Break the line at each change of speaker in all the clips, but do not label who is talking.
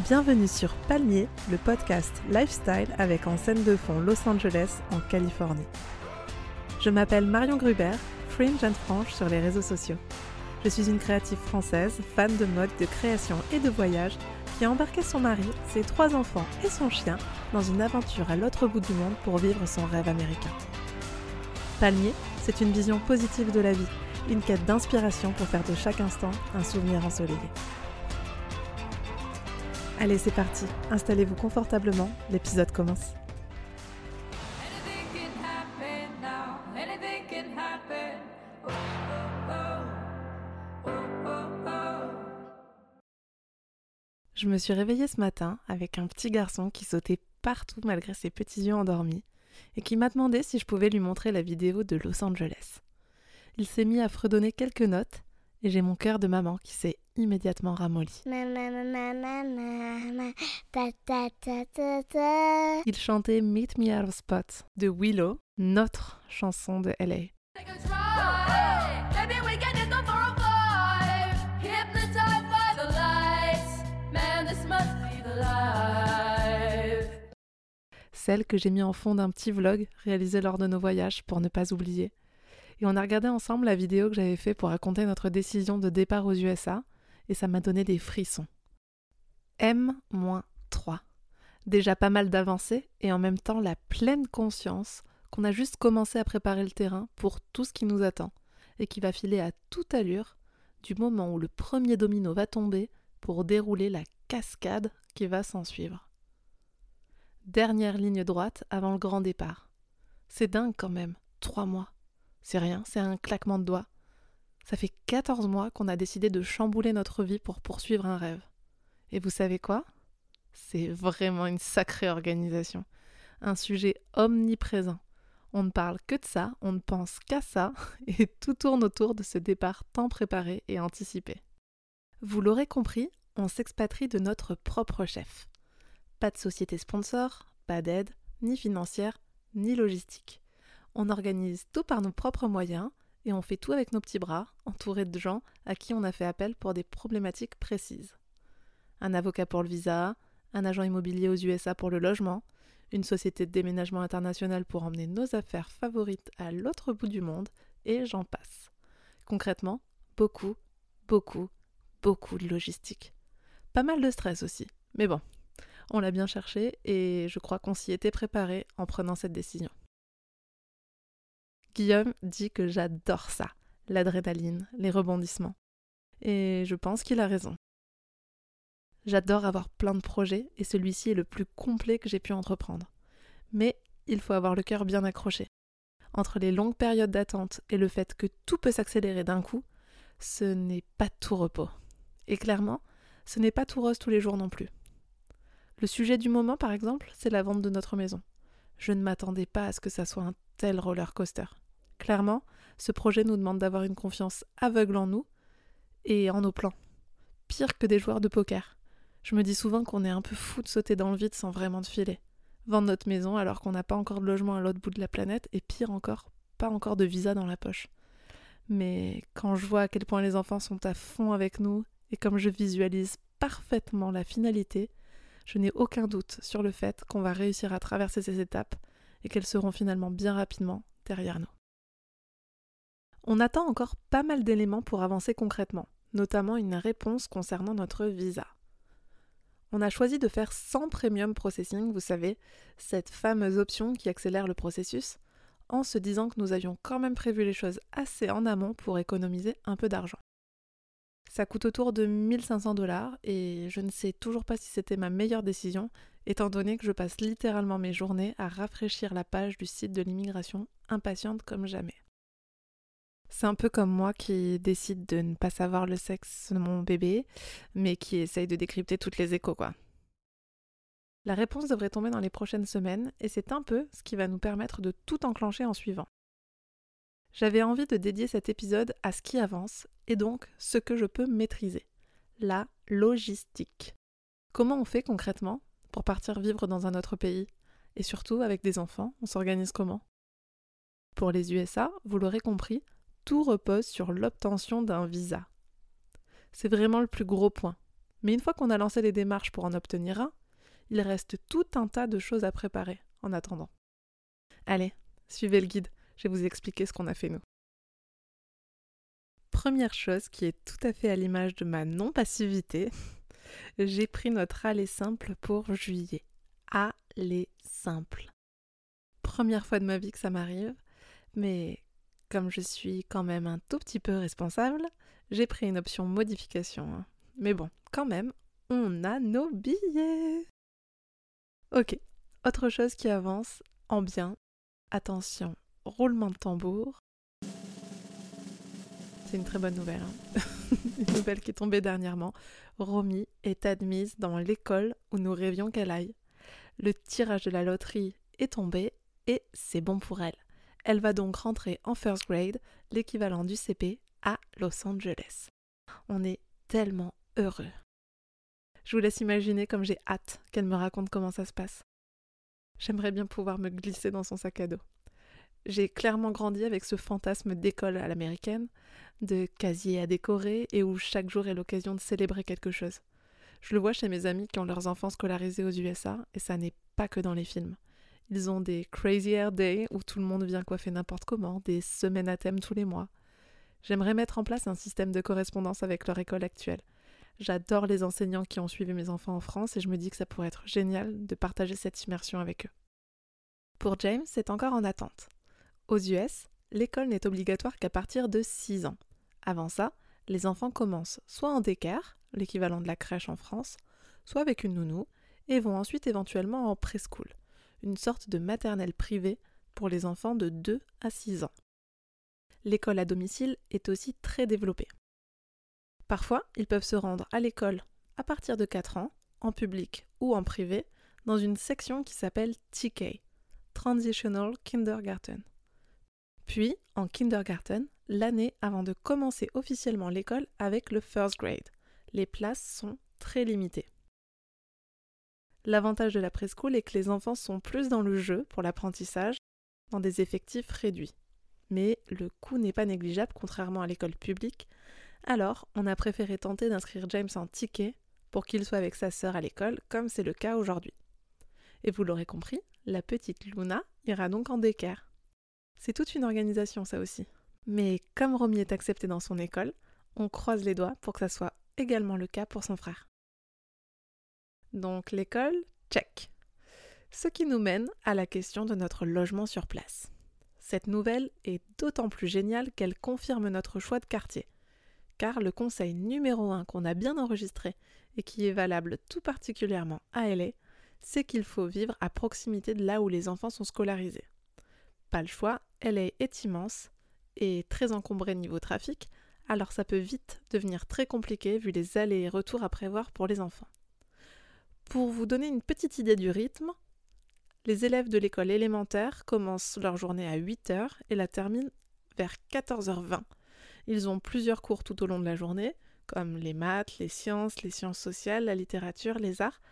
Bienvenue sur Palmier, le podcast lifestyle avec en scène de fond Los Angeles en Californie. Je m'appelle Marion Gruber, Fringe and Franche sur les réseaux sociaux. Je suis une créative française, fan de mode, de création et de voyage, qui a embarqué son mari, ses trois enfants et son chien dans une aventure à l'autre bout du monde pour vivre son rêve américain. Palmier, c'est une vision positive de la vie, une quête d'inspiration pour faire de chaque instant un souvenir ensoleillé. Allez, c'est parti, installez-vous confortablement, l'épisode commence. Je me suis réveillée ce matin avec un petit garçon qui sautait partout malgré ses petits yeux endormis et qui m'a demandé si je pouvais lui montrer la vidéo de Los Angeles. Il s'est mis à fredonner quelques notes et j'ai mon cœur de maman qui s'est immédiatement ramolli. Il chantait Meet Me Out of Spot de Willow, notre chanson de LA. Celle que j'ai mis en fond d'un petit vlog réalisé lors de nos voyages pour ne pas oublier. Et on a regardé ensemble la vidéo que j'avais fait pour raconter notre décision de départ aux USA, et ça m'a donné des frissons. M-3. Déjà pas mal d'avancées, et en même temps la pleine conscience qu'on a juste commencé à préparer le terrain pour tout ce qui nous attend, et qui va filer à toute allure du moment où le premier domino va tomber pour dérouler la cascade qui va s'en suivre dernière ligne droite avant le grand départ. C'est dingue quand même, trois mois. C'est rien, c'est un claquement de doigts. Ça fait 14 mois qu'on a décidé de chambouler notre vie pour poursuivre un rêve. Et vous savez quoi? C'est vraiment une sacrée organisation. Un sujet omniprésent. On ne parle que de ça, on ne pense qu'à ça, et tout tourne autour de ce départ tant préparé et anticipé. Vous l'aurez compris, on s'expatrie de notre propre chef. Pas de société sponsor, pas d'aide, ni financière, ni logistique. On organise tout par nos propres moyens et on fait tout avec nos petits bras, entourés de gens à qui on a fait appel pour des problématiques précises. Un avocat pour le visa, un agent immobilier aux USA pour le logement, une société de déménagement international pour emmener nos affaires favorites à l'autre bout du monde, et j'en passe. Concrètement, beaucoup, beaucoup, beaucoup de logistique. Pas mal de stress aussi, mais bon, on l'a bien cherché et je crois qu'on s'y était préparé en prenant cette décision. Guillaume dit que j'adore ça, l'adrénaline, les rebondissements. Et je pense qu'il a raison. J'adore avoir plein de projets et celui-ci est le plus complet que j'ai pu entreprendre. Mais il faut avoir le cœur bien accroché. Entre les longues périodes d'attente et le fait que tout peut s'accélérer d'un coup, ce n'est pas tout repos. Et clairement, ce n'est pas tout rose tous les jours non plus. Le sujet du moment, par exemple, c'est la vente de notre maison. Je ne m'attendais pas à ce que ça soit un tel roller coaster. Clairement, ce projet nous demande d'avoir une confiance aveugle en nous et en nos plans. Pire que des joueurs de poker. Je me dis souvent qu'on est un peu fou de sauter dans le vide sans vraiment de filer. Vendre notre maison alors qu'on n'a pas encore de logement à l'autre bout de la planète et pire encore, pas encore de visa dans la poche. Mais quand je vois à quel point les enfants sont à fond avec nous et comme je visualise parfaitement la finalité, je n'ai aucun doute sur le fait qu'on va réussir à traverser ces étapes et qu'elles seront finalement bien rapidement derrière nous. On attend encore pas mal d'éléments pour avancer concrètement, notamment une réponse concernant notre visa. On a choisi de faire sans premium processing, vous savez, cette fameuse option qui accélère le processus, en se disant que nous avions quand même prévu les choses assez en amont pour économiser un peu d'argent. Ça coûte autour de 1500 dollars et je ne sais toujours pas si c'était ma meilleure décision, étant donné que je passe littéralement mes journées à rafraîchir la page du site de l'immigration, impatiente comme jamais. C'est un peu comme moi qui décide de ne pas savoir le sexe de mon bébé, mais qui essaye de décrypter toutes les échos, quoi. La réponse devrait tomber dans les prochaines semaines, et c'est un peu ce qui va nous permettre de tout enclencher en suivant. J'avais envie de dédier cet épisode à ce qui avance, et donc ce que je peux maîtriser. La logistique. Comment on fait concrètement pour partir vivre dans un autre pays? Et surtout, avec des enfants, on s'organise comment? Pour les USA, vous l'aurez compris, tout repose sur l'obtention d'un visa. C'est vraiment le plus gros point. Mais une fois qu'on a lancé les démarches pour en obtenir un, il reste tout un tas de choses à préparer en attendant. Allez, suivez le guide, je vais vous expliquer ce qu'on a fait nous. Première chose qui est tout à fait à l'image de ma non-passivité, j'ai pris notre aller simple pour juillet. Aller simple. Première fois de ma vie que ça m'arrive, mais comme je suis quand même un tout petit peu responsable, j'ai pris une option modification. hein. Mais bon, quand même, on a nos billets. Ok, autre chose qui avance en bien. Attention, roulement de tambour. C'est une très bonne nouvelle. hein. une nouvelle qui est tombée dernièrement. Romy est admise dans l'école où nous rêvions qu'elle aille. Le tirage de la loterie est tombé et c'est bon pour elle. Elle va donc rentrer en first grade, l'équivalent du CP, à Los Angeles. On est tellement heureux. Je vous laisse imaginer comme j'ai hâte qu'elle me raconte comment ça se passe. J'aimerais bien pouvoir me glisser dans son sac à dos. J'ai clairement grandi avec ce fantasme d'école à l'américaine, de casier à décorer et où chaque jour est l'occasion de célébrer quelque chose. Je le vois chez mes amis qui ont leurs enfants scolarisés aux USA et ça n'est pas que dans les films. Ils ont des Crazy Hair Day où tout le monde vient coiffer n'importe comment, des semaines à thème tous les mois. J'aimerais mettre en place un système de correspondance avec leur école actuelle. J'adore les enseignants qui ont suivi mes enfants en France et je me dis que ça pourrait être génial de partager cette immersion avec eux. Pour James, c'est encore en attente. Aux US, l'école n'est obligatoire qu'à partir de 6 ans. Avant ça, les enfants commencent soit en daycare, l'équivalent de la crèche en France, soit avec une nounou, et vont ensuite éventuellement en preschool, une sorte de maternelle privée pour les enfants de 2 à 6 ans. L'école à domicile est aussi très développée. Parfois, ils peuvent se rendre à l'école à partir de 4 ans, en public ou en privé, dans une section qui s'appelle TK, Transitional Kindergarten. Puis, en kindergarten, l'année avant de commencer officiellement l'école avec le first grade. Les places sont très limitées. L'avantage de la preschool est que les enfants sont plus dans le jeu pour l'apprentissage, dans des effectifs réduits. Mais le coût n'est pas négligeable contrairement à l'école publique, alors on a préféré tenter d'inscrire James en ticket pour qu'il soit avec sa sœur à l'école, comme c'est le cas aujourd'hui. Et vous l'aurez compris, la petite Luna ira donc en daycare. C'est toute une organisation ça aussi. Mais comme Romy est accepté dans son école, on croise les doigts pour que ça soit également le cas pour son frère. Donc l'école, check. Ce qui nous mène à la question de notre logement sur place. Cette nouvelle est d'autant plus géniale qu'elle confirme notre choix de quartier. Car le conseil numéro 1 qu'on a bien enregistré et qui est valable tout particulièrement à LA, c'est qu'il faut vivre à proximité de là où les enfants sont scolarisés. Pas le choix, LA est immense et très encombrée niveau trafic, alors ça peut vite devenir très compliqué vu les allers et retours à prévoir pour les enfants. Pour vous donner une petite idée du rythme, les élèves de l'école élémentaire commencent leur journée à 8h et la terminent vers 14h20. Ils ont plusieurs cours tout au long de la journée, comme les maths, les sciences, les sciences sociales, la littérature, les arts,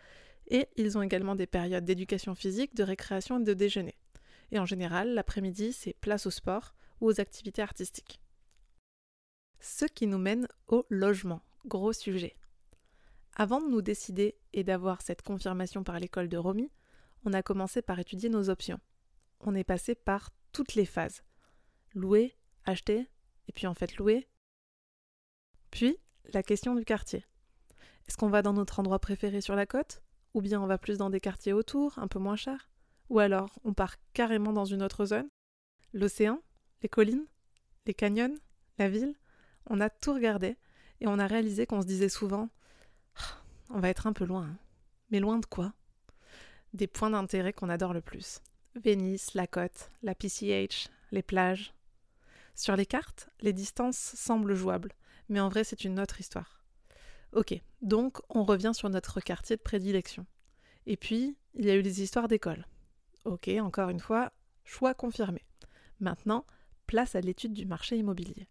et ils ont également des périodes d'éducation physique, de récréation et de déjeuner. Et en général, l'après-midi, c'est place au sport ou aux activités artistiques. Ce qui nous mène au logement, gros sujet. Avant de nous décider et d'avoir cette confirmation par l'école de Romy, on a commencé par étudier nos options. On est passé par toutes les phases. Louer, acheter, et puis en fait louer. Puis, la question du quartier. Est-ce qu'on va dans notre endroit préféré sur la côte? Ou bien on va plus dans des quartiers autour, un peu moins chers? Ou alors on part carrément dans une autre zone? L'océan Les collines Les canyons La ville On a tout regardé et on a réalisé qu'on se disait souvent on va être un peu loin. hein. Mais loin de quoi? Des points d'intérêt qu'on adore le plus. Venise, la côte, la PCH, les plages. Sur les cartes, les distances semblent jouables, mais en vrai c'est une autre histoire. Ok, donc on revient sur notre quartier de prédilection. Et puis, il y a eu les histoires d'école. Ok, encore une fois, choix confirmé. Maintenant, place à l'étude du marché immobilier.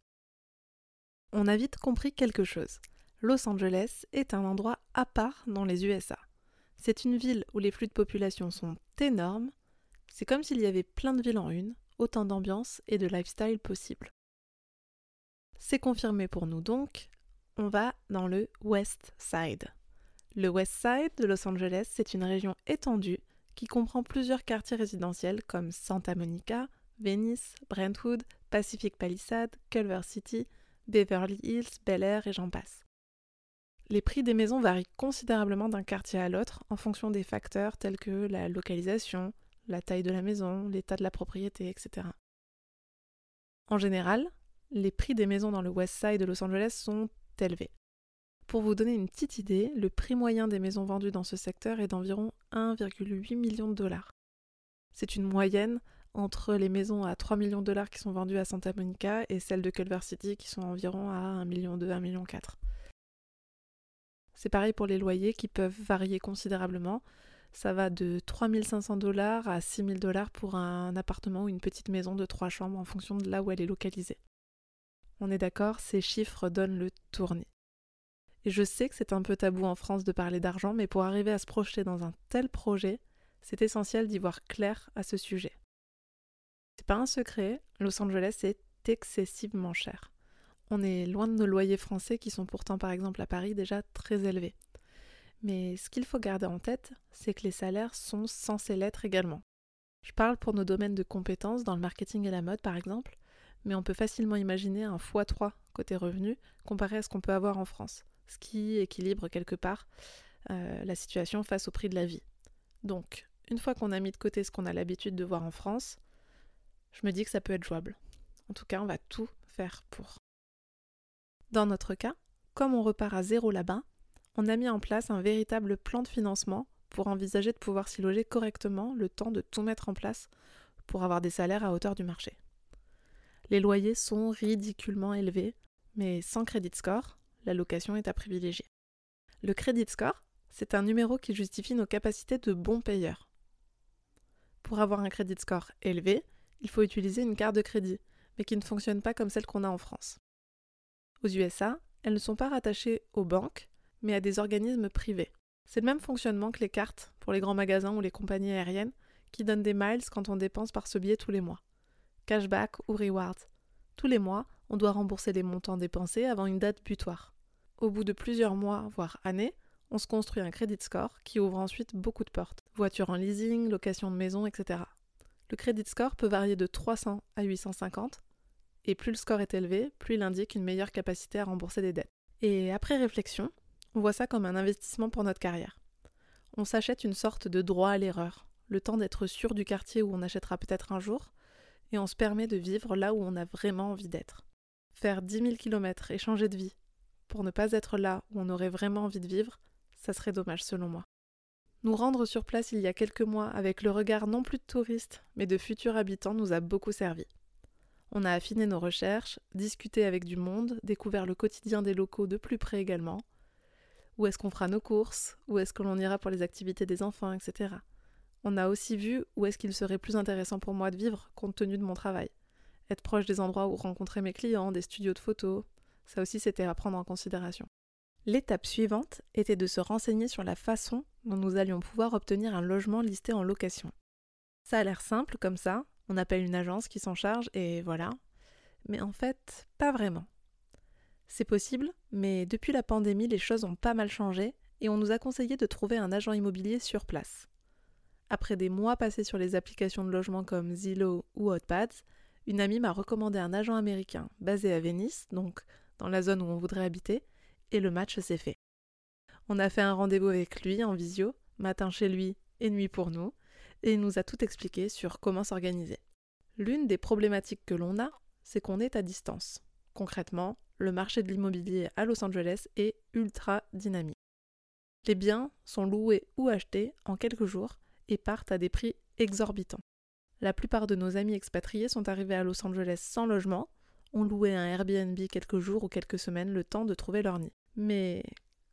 On a vite compris quelque chose. Los Angeles est un endroit à part dans les USA. C'est une ville où les flux de population sont énormes. C'est comme s'il y avait plein de villes en une, autant d'ambiance et de lifestyle possible. C'est confirmé pour nous donc, on va dans le West Side. Le West Side de Los Angeles, c'est une région étendue qui comprend plusieurs quartiers résidentiels comme Santa Monica, Venice, Brentwood, Pacific Palisades, Culver City, Beverly Hills, Bel Air et j'en passe. Les prix des maisons varient considérablement d'un quartier à l'autre en fonction des facteurs tels que la localisation, la taille de la maison, l'état de la propriété, etc. En général, les prix des maisons dans le West Side de Los Angeles sont élevés. Pour vous donner une petite idée, le prix moyen des maisons vendues dans ce secteur est d'environ 1,8 million de dollars. C'est une moyenne entre les maisons à 3 millions de dollars qui sont vendues à Santa Monica et celles de Culver City qui sont environ à 1 million 2, 1 million 4. C'est pareil pour les loyers qui peuvent varier considérablement. Ça va de 3500 dollars à 6000 dollars pour un appartement ou une petite maison de 3 chambres en fonction de là où elle est localisée. On est d'accord, ces chiffres donnent le tournis. Et je sais que c'est un peu tabou en France de parler d'argent, mais pour arriver à se projeter dans un tel projet, c'est essentiel d'y voir clair à ce sujet. C'est pas un secret, Los Angeles est excessivement cher. On est loin de nos loyers français qui sont pourtant par exemple à Paris déjà très élevés. Mais ce qu'il faut garder en tête, c'est que les salaires sont censés l'être également. Je parle pour nos domaines de compétences dans le marketing et la mode par exemple, mais on peut facilement imaginer un x3 côté revenu comparé à ce qu'on peut avoir en France, ce qui équilibre quelque part euh, la situation face au prix de la vie. Donc, une fois qu'on a mis de côté ce qu'on a l'habitude de voir en France, je me dis que ça peut être jouable. En tout cas, on va tout faire pour. Dans notre cas, comme on repart à zéro là-bas, on a mis en place un véritable plan de financement pour envisager de pouvoir s'y loger correctement le temps de tout mettre en place pour avoir des salaires à hauteur du marché. Les loyers sont ridiculement élevés, mais sans crédit score, la location est à privilégier. Le crédit score, c'est un numéro qui justifie nos capacités de bons payeurs. Pour avoir un crédit score élevé, il faut utiliser une carte de crédit, mais qui ne fonctionne pas comme celle qu'on a en France. Aux USA, elles ne sont pas rattachées aux banques, mais à des organismes privés. C'est le même fonctionnement que les cartes pour les grands magasins ou les compagnies aériennes qui donnent des miles quand on dépense par ce biais tous les mois. Cashback ou rewards. Tous les mois, on doit rembourser les montants dépensés avant une date butoir. Au bout de plusieurs mois, voire années, on se construit un credit score qui ouvre ensuite beaucoup de portes. Voiture en leasing, location de maison, etc. Le credit score peut varier de 300 à 850, et plus le score est élevé, plus il indique une meilleure capacité à rembourser des dettes. Et après réflexion, on voit ça comme un investissement pour notre carrière. On s'achète une sorte de droit à l'erreur, le temps d'être sûr du quartier où on achètera peut-être un jour, et on se permet de vivre là où on a vraiment envie d'être. Faire 10 000 km et changer de vie, pour ne pas être là où on aurait vraiment envie de vivre, ça serait dommage selon moi. Nous rendre sur place il y a quelques mois avec le regard non plus de touristes, mais de futurs habitants nous a beaucoup servi. On a affiné nos recherches, discuté avec du monde, découvert le quotidien des locaux de plus près également. Où est-ce qu'on fera nos courses? Où est-ce que l'on ira pour les activités des enfants, etc. On a aussi vu où est-ce qu'il serait plus intéressant pour moi de vivre compte tenu de mon travail. Être proche des endroits où rencontrer mes clients, des studios de photos, ça aussi c'était à prendre en considération. L'étape suivante était de se renseigner sur la façon dont nous allions pouvoir obtenir un logement listé en location. Ça a l'air simple comme ça, on appelle une agence qui s'en charge et voilà. Mais en fait, pas vraiment. C'est possible, mais depuis la pandémie, les choses ont pas mal changé et on nous a conseillé de trouver un agent immobilier sur place. Après des mois passés sur les applications de logement comme Zillow ou Hotpads, une amie m'a recommandé un agent américain basé à Venise, donc dans la zone où on voudrait habiter, et le match s'est fait. On a fait un rendez-vous avec lui en visio, matin chez lui et nuit pour nous, et il nous a tout expliqué sur comment s'organiser. L'une des problématiques que l'on a, c'est qu'on est à distance. Concrètement, le marché de l'immobilier à Los Angeles est ultra dynamique. Les biens sont loués ou achetés en quelques jours et partent à des prix exorbitants. La plupart de nos amis expatriés sont arrivés à Los Angeles sans logement, ont loué un Airbnb quelques jours ou quelques semaines le temps de trouver leur nid. Mais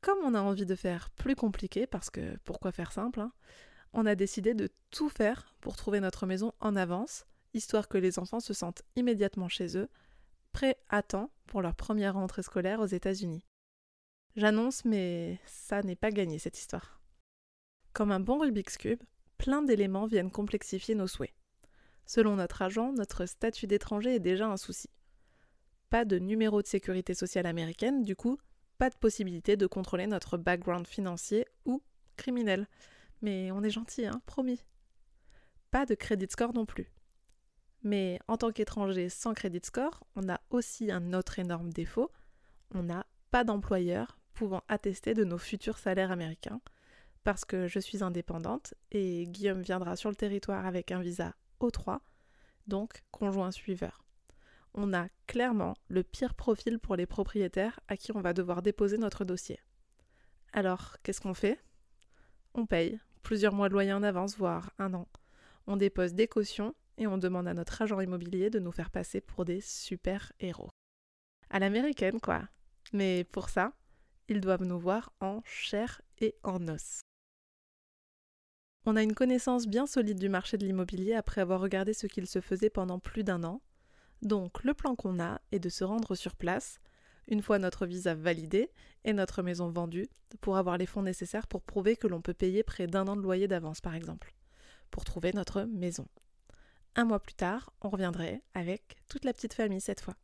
comme on a envie de faire plus compliqué, parce que pourquoi faire simple, hein, on a décidé de tout faire pour trouver notre maison en avance, histoire que les enfants se sentent immédiatement chez eux, prêts à temps pour leur première rentrée scolaire aux États-Unis. J'annonce, mais ça n'est pas gagné cette histoire. Comme un bon Rubik's Cube, plein d'éléments viennent complexifier nos souhaits. Selon notre agent, notre statut d'étranger est déjà un souci. Pas de numéro de sécurité sociale américaine, du coup, pas de possibilité de contrôler notre background financier ou criminel. Mais on est gentil, hein, promis. Pas de credit score non plus. Mais en tant qu'étranger sans credit score, on a aussi un autre énorme défaut. On n'a pas d'employeur pouvant attester de nos futurs salaires américains, parce que je suis indépendante et Guillaume viendra sur le territoire avec un visa O3, donc conjoint suiveur. On a clairement le pire profil pour les propriétaires à qui on va devoir déposer notre dossier. Alors, qu'est-ce qu'on fait? On paye plusieurs mois de loyer en avance, voire un an. On dépose des cautions et on demande à notre agent immobilier de nous faire passer pour des super héros. À l'américaine, quoi. Mais pour ça, ils doivent nous voir en chair et en os. On a une connaissance bien solide du marché de l'immobilier après avoir regardé ce qu'il se faisait pendant plus d'un an. Donc le plan qu'on a est de se rendre sur place, une fois notre visa validé et notre maison vendue, pour avoir les fonds nécessaires pour prouver que l'on peut payer près d'un an de loyer d'avance par exemple, pour trouver notre maison. Un mois plus tard, on reviendrait avec toute la petite famille cette fois.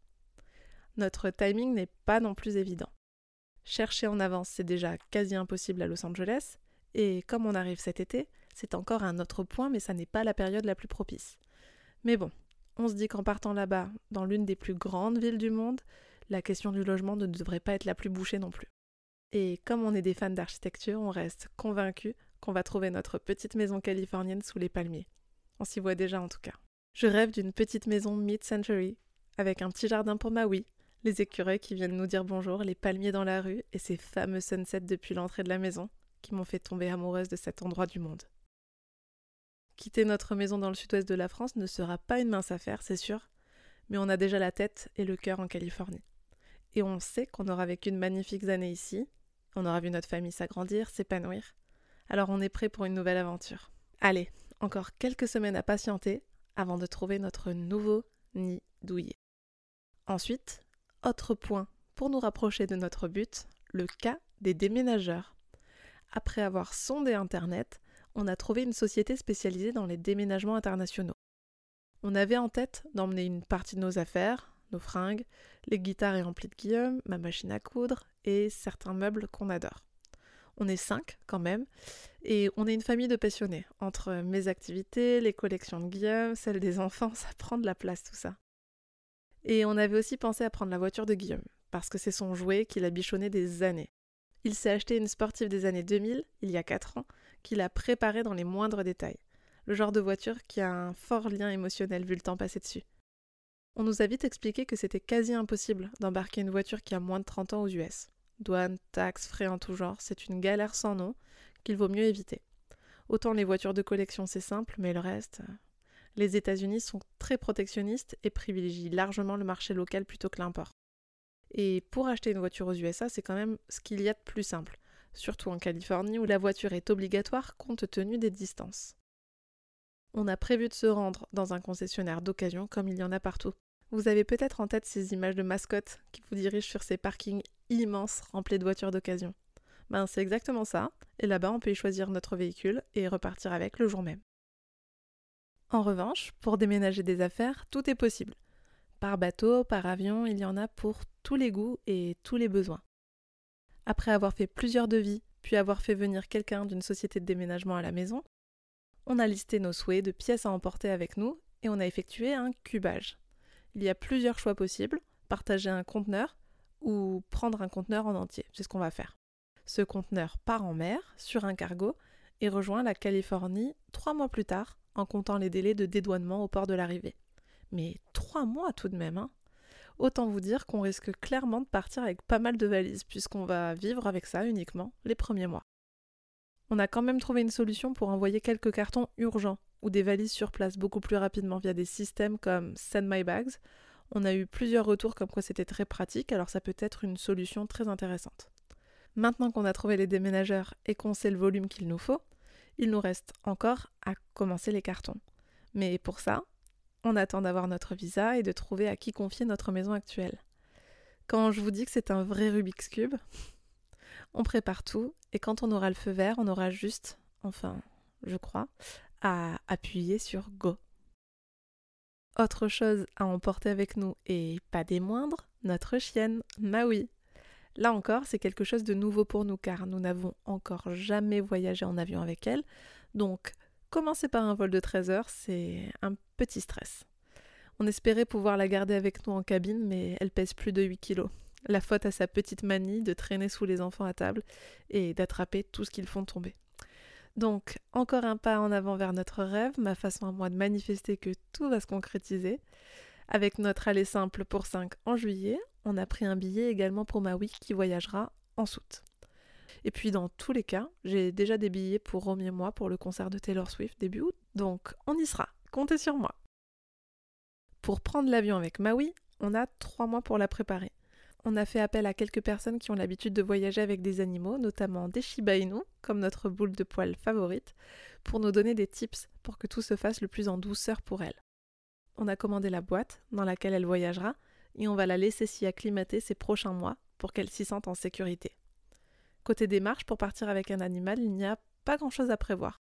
Notre timing n'est pas non plus évident. Chercher en avance, c'est déjà quasi impossible à Los Angeles, et comme on arrive cet été, c'est encore un autre point, mais ça n'est pas la période la plus propice. Mais bon, on se dit qu'en partant là-bas, dans l'une des plus grandes villes du monde, la question du logement ne devrait pas être la plus bouchée non plus. Et comme on est des fans d'architecture, on reste convaincus qu'on va trouver notre petite maison californienne sous les palmiers. On s'y voit déjà en tout cas. Je rêve d'une petite maison mid-century, avec un petit jardin pour ma les écureuils qui viennent nous dire bonjour, les palmiers dans la rue et ces fameux sunsets depuis l'entrée de la maison qui m'ont fait tomber amoureuse de cet endroit du monde. Quitter notre maison dans le sud-ouest de la France ne sera pas une mince affaire, c'est sûr, mais on a déjà la tête et le cœur en Californie. Et on sait qu'on aura vécu de magnifiques années ici, on aura vu notre famille s'agrandir, s'épanouir, alors on est prêt pour une nouvelle aventure. Allez, encore quelques semaines à patienter avant de trouver notre nouveau nid douillet. Ensuite, autre point pour nous rapprocher de notre but, le cas des déménageurs. Après avoir sondé Internet, on a trouvé une société spécialisée dans les déménagements internationaux. On avait en tête d'emmener une partie de nos affaires, nos fringues, les guitares et amplis de Guillaume, ma machine à coudre et certains meubles qu'on adore. On est cinq quand même, et on est une famille de passionnés. Entre mes activités, les collections de Guillaume, celles des enfants, ça prend de la place tout ça. Et on avait aussi pensé à prendre la voiture de Guillaume, parce que c'est son jouet qu'il a bichonné des années. Il s'est acheté une sportive des années 2000, il y a 4 ans, qu'il a préparée dans les moindres détails. Le genre de voiture qui a un fort lien émotionnel vu le temps passé dessus. On nous a vite expliqué que c'était quasi impossible d'embarquer une voiture qui a moins de 30 ans aux US. Douane, taxes, frais en tout genre, c'est une galère sans nom qu'il vaut mieux éviter. Autant les voitures de collection c'est simple, mais le reste. Les États-Unis sont très protectionnistes et privilégient largement le marché local plutôt que l'import. Et pour acheter une voiture aux USA, c'est quand même ce qu'il y a de plus simple, surtout en Californie où la voiture est obligatoire compte tenu des distances. On a prévu de se rendre dans un concessionnaire d'occasion comme il y en a partout. Vous avez peut-être en tête ces images de mascottes qui vous dirigent sur ces parkings immenses remplis de voitures d'occasion. Ben c'est exactement ça, et là-bas on peut y choisir notre véhicule et repartir avec le jour même. En revanche, pour déménager des affaires, tout est possible. Par bateau, par avion, il y en a pour tous les goûts et tous les besoins. Après avoir fait plusieurs devis, puis avoir fait venir quelqu'un d'une société de déménagement à la maison, on a listé nos souhaits de pièces à emporter avec nous et on a effectué un cubage. Il y a plusieurs choix possibles, partager un conteneur ou prendre un conteneur en entier, c'est ce qu'on va faire. Ce conteneur part en mer, sur un cargo, et rejoint la Californie trois mois plus tard, en comptant les délais de dédouanement au port de l'arrivée. Mais trois mois tout de même, hein Autant vous dire qu'on risque clairement de partir avec pas mal de valises, puisqu'on va vivre avec ça uniquement les premiers mois. On a quand même trouvé une solution pour envoyer quelques cartons urgents ou des valises sur place beaucoup plus rapidement via des systèmes comme Send My Bags. On a eu plusieurs retours comme quoi c'était très pratique, alors ça peut être une solution très intéressante. Maintenant qu'on a trouvé les déménageurs et qu'on sait le volume qu'il nous faut, il nous reste encore à commencer les cartons. Mais pour ça, on attend d'avoir notre visa et de trouver à qui confier notre maison actuelle. Quand je vous dis que c'est un vrai Rubik's Cube, on prépare tout et quand on aura le feu vert, on aura juste, enfin, je crois, appuyer sur Go. Autre chose à emporter avec nous, et pas des moindres, notre chienne, Maui. Là encore, c'est quelque chose de nouveau pour nous car nous n'avons encore jamais voyagé en avion avec elle. Donc, commencer par un vol de 13 heures, c'est un petit stress. On espérait pouvoir la garder avec nous en cabine, mais elle pèse plus de 8 kilos. La faute à sa petite manie de traîner sous les enfants à table et d'attraper tout ce qu'ils font tomber. Donc, encore un pas en avant vers notre rêve, ma façon à moi de manifester que tout va se concrétiser. Avec notre aller simple pour 5 en juillet, on a pris un billet également pour Maui qui voyagera en août. Et puis dans tous les cas, j'ai déjà des billets pour Romy et moi pour le concert de Taylor Swift début août, donc on y sera, comptez sur moi. Pour prendre l'avion avec Maui, on a trois mois pour la préparer. On a fait appel à quelques personnes qui ont l'habitude de voyager avec des animaux, notamment des Shiba Inu, comme notre boule de poil favorite, pour nous donner des tips pour que tout se fasse le plus en douceur pour elle. On a commandé la boîte dans laquelle elle voyagera et on va la laisser s'y acclimater ces prochains mois pour qu'elle s'y sente en sécurité. Côté démarche, pour partir avec un animal, il n'y a pas grand-chose à prévoir.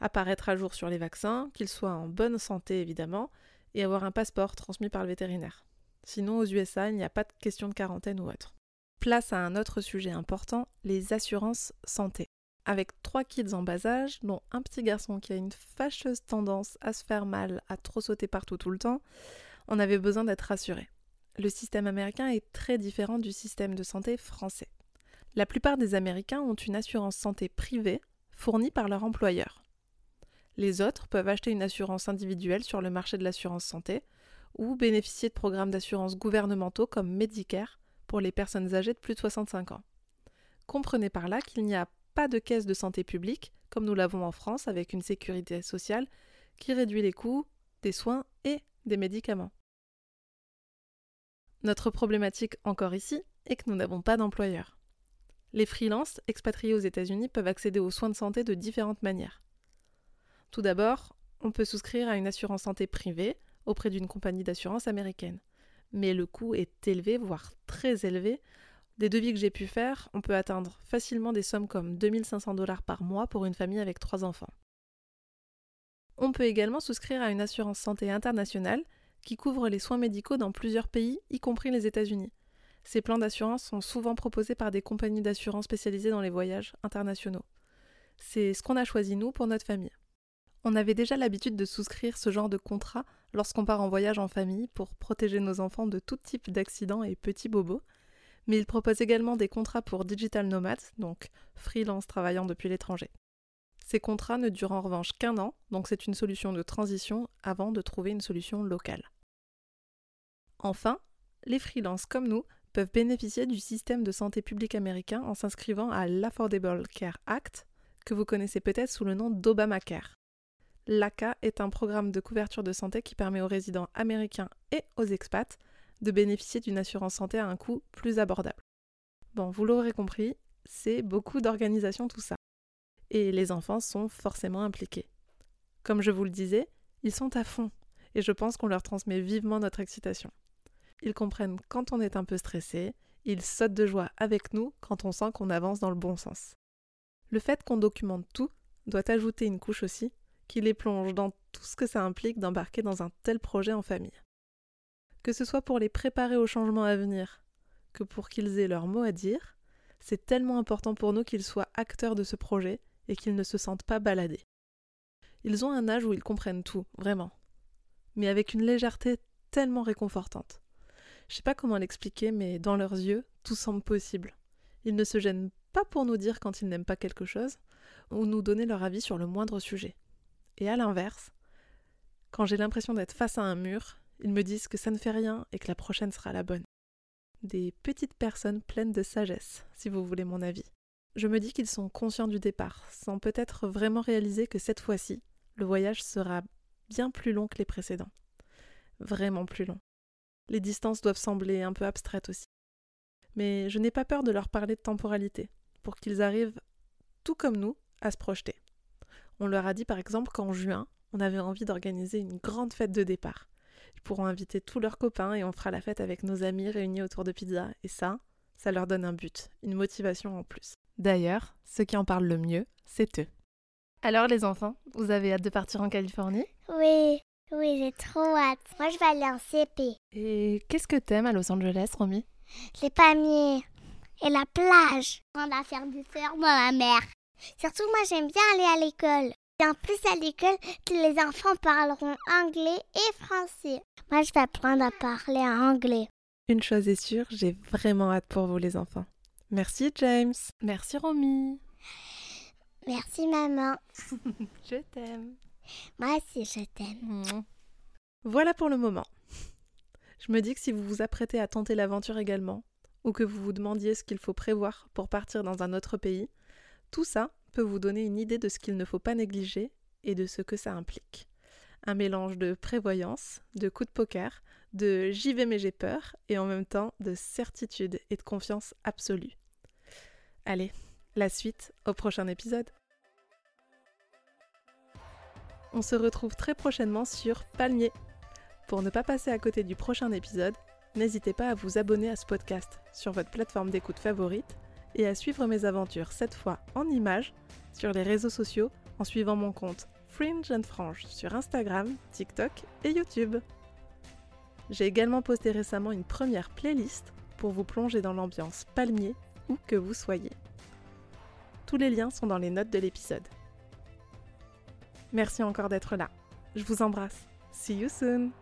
Apparaître à jour sur les vaccins, qu'ils soient en bonne santé évidemment, et avoir un passeport transmis par le vétérinaire. Sinon, aux USA, il n'y a pas de question de quarantaine ou autre. Place à un autre sujet important, les assurances santé. Avec trois kids en bas âge, dont un petit garçon qui a une fâcheuse tendance à se faire mal, à trop sauter partout tout le temps, on avait besoin d'être rassuré. Le système américain est très différent du système de santé français. La plupart des Américains ont une assurance santé privée fournie par leur employeur. Les autres peuvent acheter une assurance individuelle sur le marché de l'assurance santé ou bénéficier de programmes d'assurance gouvernementaux comme Medicare pour les personnes âgées de plus de 65 ans. Comprenez par là qu'il n'y a pas de caisse de santé publique, comme nous l'avons en France avec une sécurité sociale qui réduit les coûts des soins et des médicaments. Notre problématique encore ici est que nous n'avons pas d'employeur. Les freelances expatriés aux États-Unis peuvent accéder aux soins de santé de différentes manières. Tout d'abord, on peut souscrire à une assurance santé privée auprès d'une compagnie d'assurance américaine. Mais le coût est élevé, voire très élevé. Des devis que j'ai pu faire, on peut atteindre facilement des sommes comme 2500 dollars par mois pour une famille avec trois enfants. On peut également souscrire à une assurance santé internationale qui couvre les soins médicaux dans plusieurs pays, y compris les États-Unis. Ces plans d'assurance sont souvent proposés par des compagnies d'assurance spécialisées dans les voyages internationaux. C'est ce qu'on a choisi nous pour notre famille. On avait déjà l'habitude de souscrire ce genre de contrat lorsqu'on part en voyage en famille pour protéger nos enfants de tout type d'accidents et petits bobos, mais il propose également des contrats pour digital nomades, donc freelance travaillant depuis l'étranger. Ces contrats ne durent en revanche qu'un an, donc c'est une solution de transition avant de trouver une solution locale. Enfin, les freelances comme nous peuvent bénéficier du système de santé publique américain en s'inscrivant à l'Affordable Care Act, que vous connaissez peut-être sous le nom d'Obamacare. L'ACA est un programme de couverture de santé qui permet aux résidents américains et aux expats de bénéficier d'une assurance santé à un coût plus abordable. Bon, vous l'aurez compris, c'est beaucoup d'organisation tout ça. Et les enfants sont forcément impliqués. Comme je vous le disais, ils sont à fond, et je pense qu'on leur transmet vivement notre excitation. Ils comprennent quand on est un peu stressé, ils sautent de joie avec nous quand on sent qu'on avance dans le bon sens. Le fait qu'on documente tout doit ajouter une couche aussi qui les plonge dans tout ce que ça implique d'embarquer dans un tel projet en famille. Que ce soit pour les préparer au changement à venir, que pour qu'ils aient leur mot à dire, c'est tellement important pour nous qu'ils soient acteurs de ce projet et qu'ils ne se sentent pas baladés. Ils ont un âge où ils comprennent tout, vraiment, mais avec une légèreté tellement réconfortante. Je sais pas comment l'expliquer, mais dans leurs yeux, tout semble possible. Ils ne se gênent pas pour nous dire quand ils n'aiment pas quelque chose, ou nous donner leur avis sur le moindre sujet. Et à l'inverse, quand j'ai l'impression d'être face à un mur, ils me disent que ça ne fait rien et que la prochaine sera la bonne. Des petites personnes pleines de sagesse, si vous voulez mon avis. Je me dis qu'ils sont conscients du départ, sans peut-être vraiment réaliser que cette fois-ci, le voyage sera bien plus long que les précédents. Vraiment plus long. Les distances doivent sembler un peu abstraites aussi. Mais je n'ai pas peur de leur parler de temporalité, pour qu'ils arrivent, tout comme nous, à se projeter. On leur a dit par exemple qu'en juin, on avait envie d'organiser une grande fête de départ. Ils pourront inviter tous leurs copains et on fera la fête avec nos amis réunis autour de pizza. Et ça, ça leur donne un but, une motivation en plus. D'ailleurs, ceux qui en parlent le mieux, c'est eux. Alors les enfants, vous avez hâte de partir en Californie?
Oui, oui, j'ai trop hâte. Moi, je vais aller en CP.
Et qu'est-ce que t'aimes à Los Angeles, Romy?
Les palmiers, et la plage. On va faire du surf dans la mer. Surtout, moi, j'aime bien aller à l'école. Et en plus, à l'école, tous les enfants parleront anglais et français. Moi, je vais apprendre à parler en anglais.
Une chose est sûre, j'ai vraiment hâte pour vous les enfants. Merci James. Merci Romy.
Merci, maman.
Je t'aime.
Moi aussi, je t'aime.
Voilà pour le moment. Je me dis que si vous vous apprêtez à tenter l'aventure également, ou que vous vous demandiez ce qu'il faut prévoir pour partir dans un autre pays, tout ça peut vous donner une idée de ce qu'il ne faut pas négliger et de ce que ça implique. Un mélange de prévoyance, de coup de poker, de j'y vais mais j'ai peur, et en même temps de certitude et de confiance absolue. Allez, la suite au prochain épisode. On se retrouve très prochainement sur Palmier. Pour ne pas passer à côté du prochain épisode, n'hésitez pas à vous abonner à ce podcast sur votre plateforme d'écoute favorite et à suivre mes aventures cette fois en images sur les réseaux sociaux en suivant mon compte Fringe and Frange sur Instagram, TikTok et YouTube. J'ai également posté récemment une première playlist pour vous plonger dans l'ambiance palmier où que vous soyez. Tous les liens sont dans les notes de l'épisode. Merci encore d'être là. Je vous embrasse. See you soon